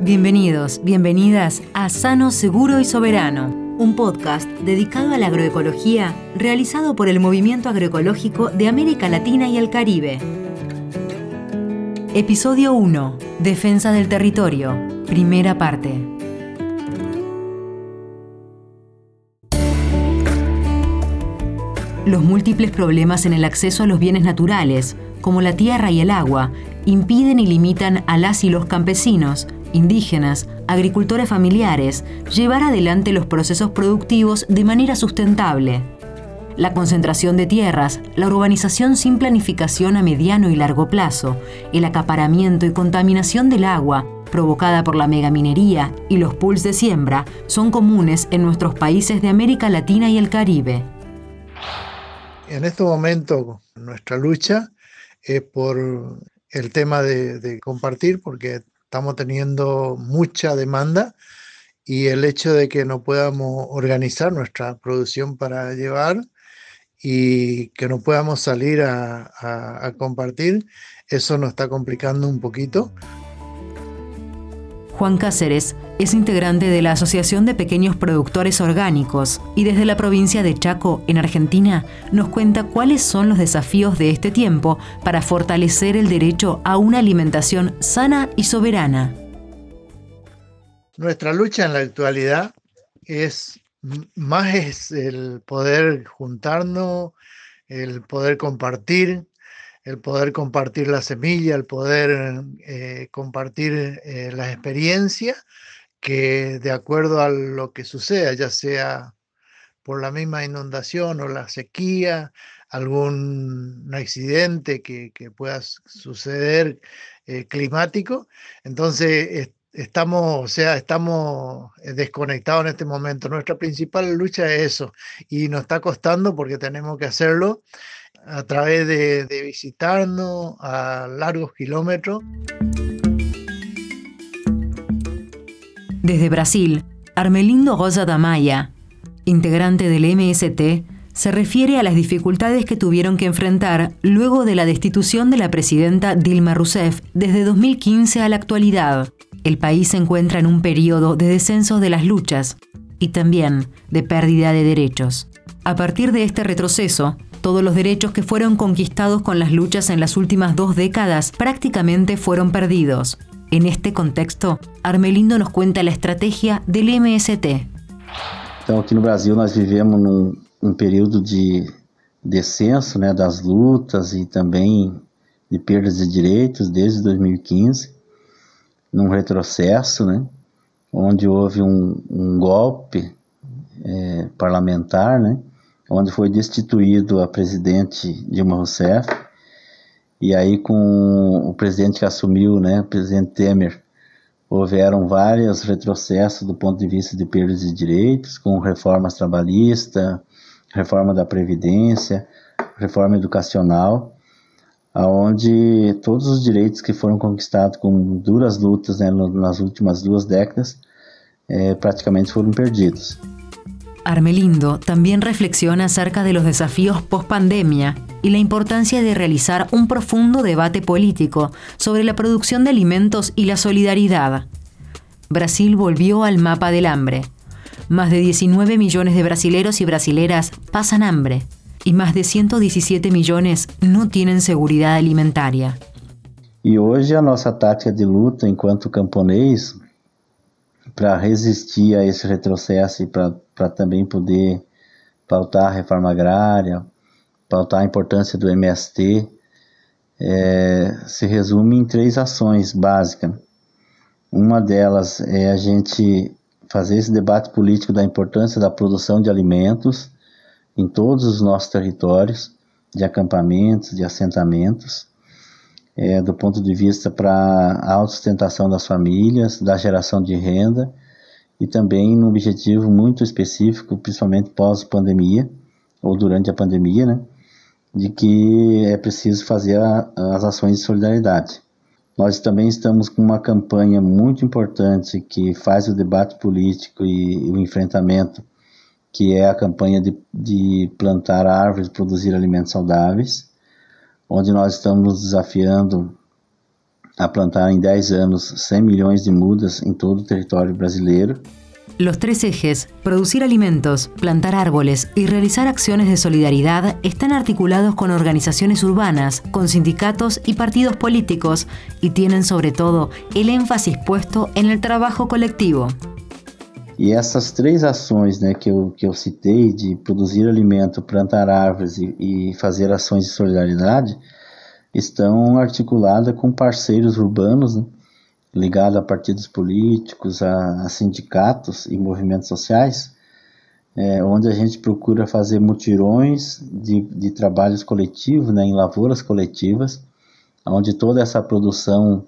Bienvenidos, bienvenidas a Sano, Seguro y Soberano, un podcast dedicado a la agroecología realizado por el Movimiento Agroecológico de América Latina y el Caribe. Episodio 1. Defensa del territorio. Primera parte. Los múltiples problemas en el acceso a los bienes naturales, como la tierra y el agua, impiden y limitan a las y los campesinos, indígenas, agricultores familiares, llevar adelante los procesos productivos de manera sustentable. La concentración de tierras, la urbanización sin planificación a mediano y largo plazo, el acaparamiento y contaminación del agua provocada por la megaminería y los pools de siembra son comunes en nuestros países de América Latina y el Caribe. En este momento nuestra lucha es por el tema de, compartir, porque estamos teniendo mucha demanda y el hecho de que no podamos organizar nuestra producción para llevar y que no podamos salir a, compartir, eso nos está complicando un poquito. Juan Cáceres es integrante de la Asociación de Pequeños Productores Orgánicos y desde la provincia de Chaco, en Argentina, nos cuenta cuáles son los desafíos de este tiempo para fortalecer el derecho a una alimentación sana y soberana. Nuestra lucha en la actualidad es más es el poder juntarnos, el poder compartir, el poder compartir la semilla, el poder eh, compartir eh, las experiencias, que de acuerdo a lo que suceda, ya sea por la misma inundación o la sequía, algún accidente que, pueda suceder eh, climático, entonces estamos, o sea, estamos eh, desconectados en este momento. Nuestra principal lucha es eso y nos está costando porque tenemos que hacerlo a través de, visitarnos a largos kilómetros. Desde Brasil, Armelindo Rosa Damaya, integrante del MST, se refiere a las dificultades que tuvieron que enfrentar luego de la destitución de la presidenta Dilma Rousseff desde 2015 a la actualidad el país se encuentra en un periodo de descenso de las luchas y también de pérdida de derechos. A partir de este retroceso, todos los derechos que fueron conquistados con las luchas en las últimas dos décadas prácticamente fueron perdidos. En este contexto, Armelindo nos cuenta la estrategia del MST. Então, aqui no Brasil, nós vivemos num um período de descenso né, das lutas e também de perdas de direitos desde 2015. num retrocesso, né, onde houve um, um golpe é, parlamentar, né, onde foi destituído a presidente Dilma Rousseff, e aí com o presidente que assumiu, né, o presidente Temer, houveram vários retrocessos do ponto de vista de perdas de direitos, com reformas trabalhistas, reforma da Previdência, reforma educacional, aonde todos os direitos que foram conquistados com duras lutas né, nas últimas duas décadas eh, praticamente foram perdidos. Armelindo también reflexiona acerca de los desafíos post-pandemia y la importancia de realizar un profundo debate político sobre la producción de alimentos y la solidaridad. Brasil volvió al mapa del hambre. Más de 19 millones de brasileros y brasileras pasan hambre y más de 117 millones no tienen seguridad alimentaria. E hoje a nossa tática de luta enquanto camponês para resistir a esse retrocesso e para também poder pautar a reforma agrária, pautar a importância do MST, é, se resume em três ações básicas. Uma delas é a gente fazer esse debate político da importância da produção de alimentos em todos os nossos territórios de acampamentos, de assentamentos, é, do ponto de vista para a autossustentação das famílias, da geração de renda e também num objetivo muito específico, principalmente pós-pandemia ou durante a pandemia, né, de que é preciso fazer a, as ações de solidariedade. Nós também estamos com uma campanha muito importante que faz o debate político e o enfrentamento que é a campanha de, de plantar árvores e produzir alimentos saudáveis, onde nós estamos desafiando a plantar em 10 anos 100 milhões de mudas em todo o território brasileiro. Los tres ejes, producir alimentos, plantar árboles y realizar acciones de solidaridad, están articulados con organizaciones urbanas, con sindicatos y partidos políticos y tienen sobre todo el énfasis puesto en el trabajo colectivo. E essas três ações né, que, eu, que eu citei, de produzir alimento, plantar árvores e, e fazer ações de solidariedade, estão articuladas com parceiros urbanos, né, ligados a partidos políticos, a, a, sindicatos e movimentos sociais, é, onde a gente procura fazer mutirões de, de trabalhos coletivos, né, em lavouras coletivas, onde toda essa produção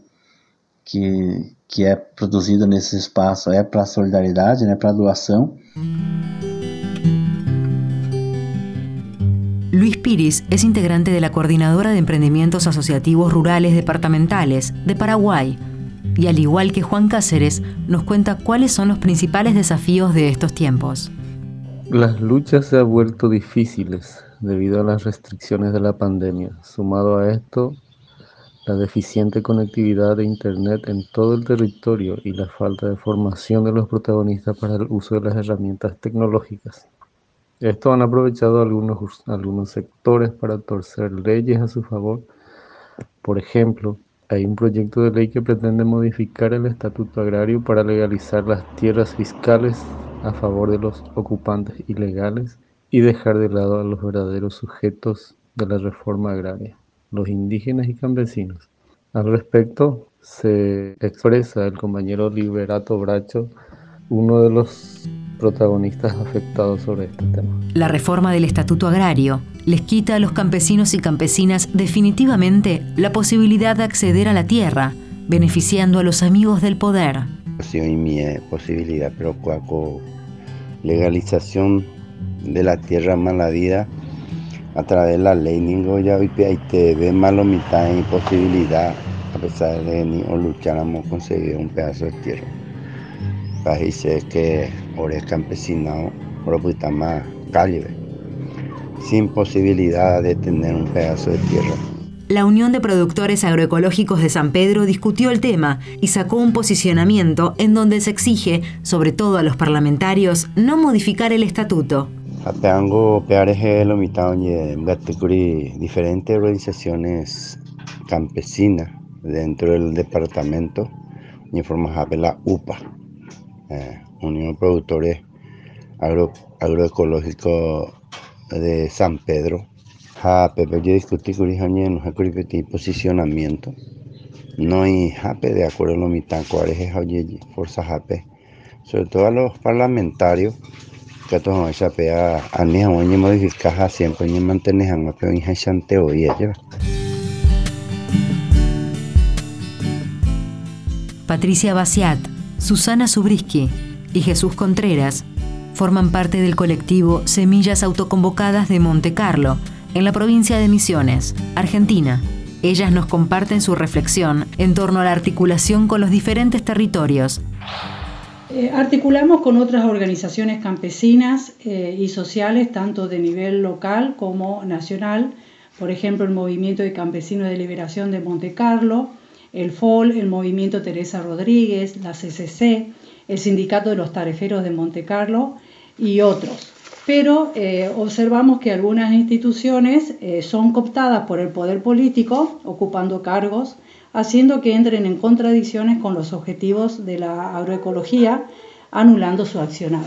que, que é produzida nesse espaço é para solidariedade, né, para doação. Luis Piris es integrante de la Coordinadora de Emprendimientos Asociativos Rurales Departamentales de Paraguay y al igual que Juan Cáceres nos cuenta cuáles son los principales desafíos de estos tiempos. Las luchas se han vuelto difíciles debido a las restricciones de la pandemia. Sumado a esto, la deficiente conectividad de Internet en todo el territorio y la falta de formación de los protagonistas para el uso de las herramientas tecnológicas. Esto han aprovechado algunos, algunos sectores para torcer leyes a su favor. Por ejemplo, hay un proyecto de ley que pretende modificar el estatuto agrario para legalizar las tierras fiscales a favor de los ocupantes ilegales y dejar de lado a los verdaderos sujetos de la reforma agraria los indígenas y campesinos. Al respecto, se expresa el compañero Liberato Bracho, uno de los protagonistas afectados sobre este tema. La reforma del Estatuto Agrario les quita a los campesinos y campesinas definitivamente la posibilidad de acceder a la tierra, beneficiando a los amigos del poder. Sí, mi posibilidad, pero con legalización de la tierra maladida a través de la ley ningo ya te ve malo mitad de imposibilidad a pesar de ni o lucháramos conseguir un pedazo de tierra dice que ahora es campesinado por más calle sin posibilidad de tener un pedazo de tierra la Unión de Productores Agroecológicos de San Pedro discutió el tema y sacó un posicionamiento en donde se exige, sobre todo a los parlamentarios, no modificar el estatuto. Apeango peareje lo mitad diferentes organizaciones campesinas dentro del departamento y forma la UPA, eh, Unión de Productores Agro, Agroecológicos de San Pedro. Pepe yo discutí con posicionamiento. No hay jape de acuerdo a lo mitad, cuál es fuerza jape, sobre todo a los parlamentarios pea a ni siempre ni chante hoy ella Patricia Basiat, Susana Subriski y Jesús Contreras forman parte del colectivo Semillas Autoconvocadas de Monte Carlo, en la provincia de Misiones, Argentina. Ellas nos comparten su reflexión en torno a la articulación con los diferentes territorios eh, articulamos con otras organizaciones campesinas eh, y sociales, tanto de nivel local como nacional, por ejemplo el Movimiento de Campesinos de Liberación de Monte Carlo, el FOL, el Movimiento Teresa Rodríguez, la CCC, el Sindicato de los Tareferos de Monte Carlo y otros. Pero eh, observamos que algunas instituciones son cooptadas por el poder político, ocupando cargos haciendo que entren en contradicciones con los objetivos de la agroecología, anulando su accionar.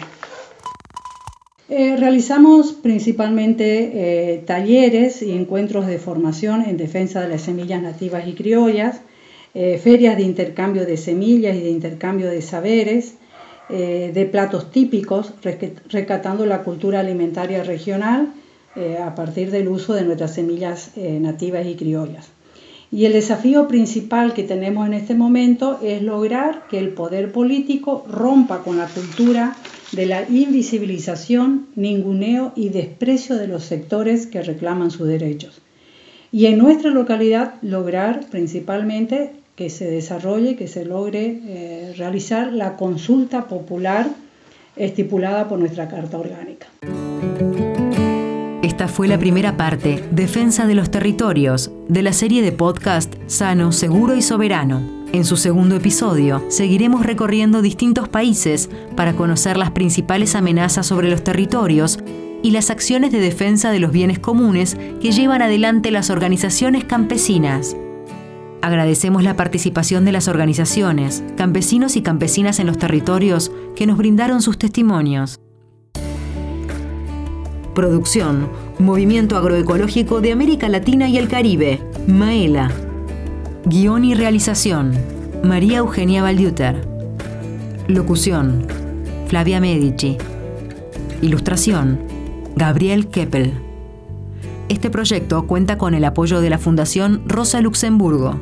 Eh, realizamos principalmente eh, talleres y encuentros de formación en defensa de las semillas nativas y criollas, eh, ferias de intercambio de semillas y de intercambio de saberes, de platos típicos, rescatando la cultura alimentaria regional a partir del uso de nuestras semillas nativas y criollas. Y el desafío principal que tenemos en este momento es lograr que el poder político rompa con la cultura de la invisibilización, ninguneo y desprecio de los sectores que reclaman sus derechos. Y en nuestra localidad lograr principalmente que se desarrolle, que se logre eh, realizar la consulta popular estipulada por nuestra Carta Orgánica. Fue la primera parte, Defensa de los Territorios, de la serie de podcast Sano, Seguro y Soberano. En su segundo episodio, seguiremos recorriendo distintos países para conocer las principales amenazas sobre los territorios y las acciones de defensa de los bienes comunes que llevan adelante las organizaciones campesinas. Agradecemos la participación de las organizaciones, campesinos y campesinas en los territorios que nos brindaron sus testimonios. Producción, Movimiento Agroecológico de América Latina y el Caribe, Maela. Guión y realización, María Eugenia Valdiuter. Locución, Flavia Medici. Ilustración, Gabriel Keppel. Este proyecto cuenta con el apoyo de la Fundación Rosa Luxemburgo.